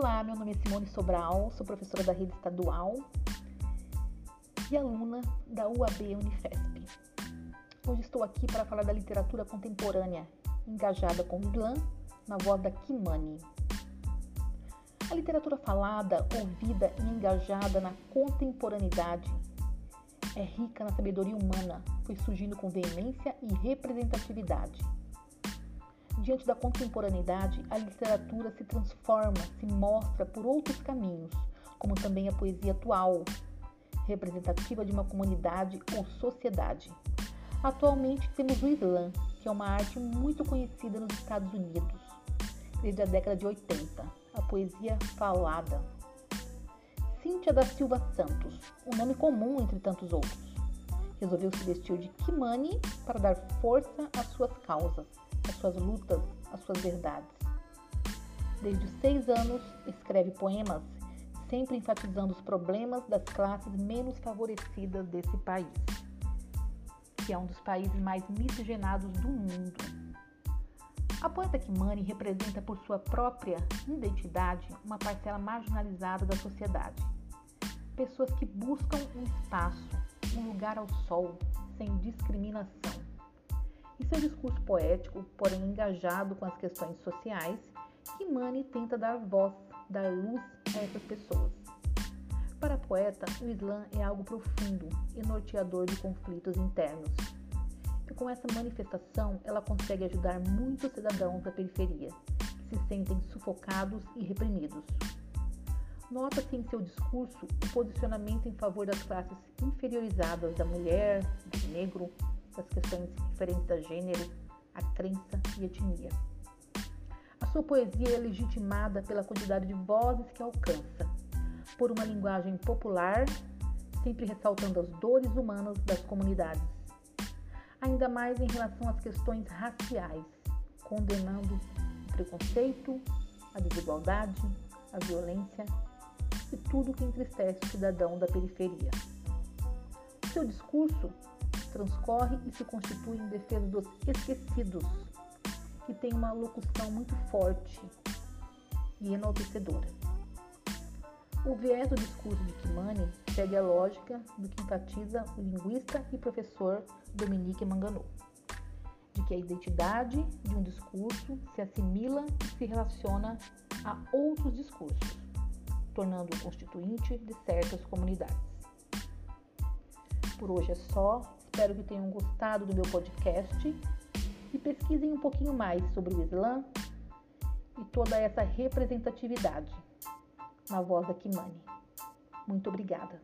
Olá, meu nome é Simone Sobral, sou professora da rede estadual e aluna da UAB Unifesp. Hoje estou aqui para falar da literatura contemporânea, engajada com Islã, na voz da Kimani. A literatura falada, ouvida e engajada na contemporaneidade é rica na sabedoria humana, foi surgindo com veemência e representatividade. Diante da contemporaneidade, a literatura se transforma, se mostra por outros caminhos, como também a poesia atual, representativa de uma comunidade ou sociedade. Atualmente temos o Islã, que é uma arte muito conhecida nos Estados Unidos, desde a década de 80, a poesia falada. Cíntia da Silva Santos, um nome comum entre tantos outros, resolveu se vestir de Kimani para dar força às suas causas, às suas lutas, às suas verdades. Desde seis anos, escreve poemas, sempre enfatizando os problemas das classes menos favorecidas desse país que é um dos países mais miscigenados do mundo. A poeta Kimani representa por sua própria identidade uma parcela marginalizada da sociedade. Pessoas que buscam um espaço, um lugar ao sol, sem discriminação. Em seu discurso poético, porém engajado com as questões sociais, Kimani tenta dar voz, dar luz a essas pessoas. Para a poeta, o Islã é algo profundo e norteador de conflitos internos. E com essa manifestação, ela consegue ajudar muitos cidadãos da periferia, que se sentem sufocados e reprimidos. Nota-se em seu discurso o posicionamento em favor das classes inferiorizadas da mulher, do negro, das questões referentes a gênero, a crença e etnia. A sua poesia é legitimada pela quantidade de vozes que alcança por uma linguagem popular, sempre ressaltando as dores humanas das comunidades. Ainda mais em relação às questões raciais, condenando o preconceito, a desigualdade, a violência e tudo que entristece o cidadão da periferia. Seu discurso transcorre e se constitui em defesa dos esquecidos, que tem uma locução muito forte e enaltecedora. O viés do discurso de Kimani segue a lógica do que enfatiza o linguista e professor Dominique Manganot, de que a identidade de um discurso se assimila e se relaciona a outros discursos, tornando-o constituinte de certas comunidades. Por hoje é só, espero que tenham gostado do meu podcast e pesquisem um pouquinho mais sobre o Islã e toda essa representatividade na voz da Kimani. Muito obrigada.